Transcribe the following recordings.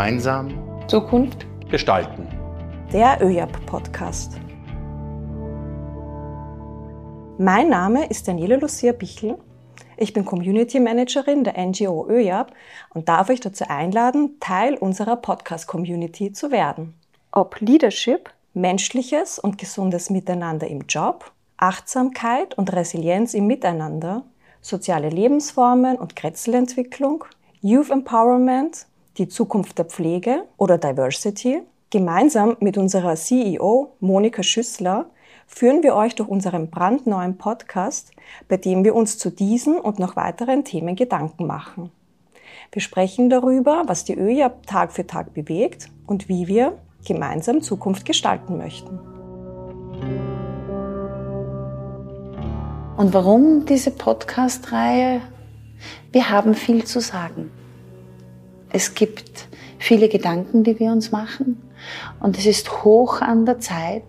Gemeinsam Zukunft gestalten. Der ÖJAP-Podcast. Mein Name ist Daniela Lucia Bichl. Ich bin Community Managerin der NGO ÖJAP und darf euch dazu einladen, Teil unserer Podcast-Community zu werden. Ob Leadership, menschliches und gesundes Miteinander im Job, Achtsamkeit und Resilienz im Miteinander, soziale Lebensformen und Kretzelentwicklung, Youth Empowerment, die Zukunft der Pflege oder Diversity. Gemeinsam mit unserer CEO Monika Schüssler führen wir euch durch unseren brandneuen Podcast, bei dem wir uns zu diesen und noch weiteren Themen Gedanken machen. Wir sprechen darüber, was die ÖJA Tag für Tag bewegt und wie wir gemeinsam Zukunft gestalten möchten. Und warum diese Podcast-Reihe? Wir haben viel zu sagen. Es gibt viele Gedanken, die wir uns machen. Und es ist hoch an der Zeit,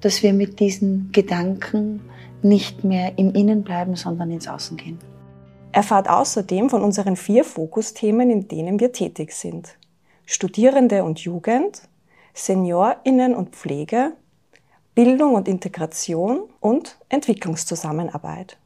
dass wir mit diesen Gedanken nicht mehr im Innen bleiben, sondern ins Außen gehen. Erfahrt außerdem von unseren vier Fokusthemen, in denen wir tätig sind. Studierende und Jugend, Seniorinnen und Pflege, Bildung und Integration und Entwicklungszusammenarbeit.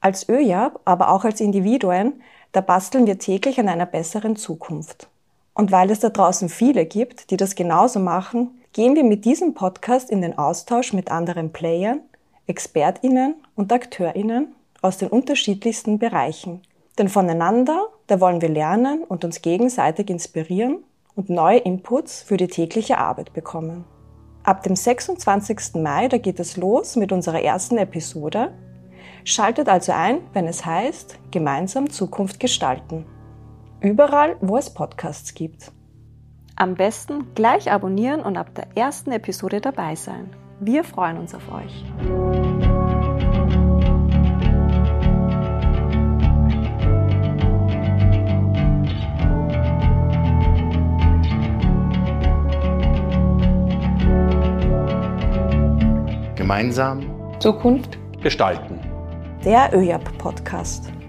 Als ÖJAB, aber auch als Individuen, da basteln wir täglich an einer besseren Zukunft. Und weil es da draußen viele gibt, die das genauso machen, gehen wir mit diesem Podcast in den Austausch mit anderen Playern, Expertinnen und Akteurinnen aus den unterschiedlichsten Bereichen. Denn voneinander, da wollen wir lernen und uns gegenseitig inspirieren und neue Inputs für die tägliche Arbeit bekommen. Ab dem 26. Mai, da geht es los mit unserer ersten Episode. Schaltet also ein, wenn es heißt, gemeinsam Zukunft gestalten. Überall, wo es Podcasts gibt. Am besten gleich abonnieren und ab der ersten Episode dabei sein. Wir freuen uns auf euch. Gemeinsam Zukunft gestalten. Der ÖJAP-Podcast.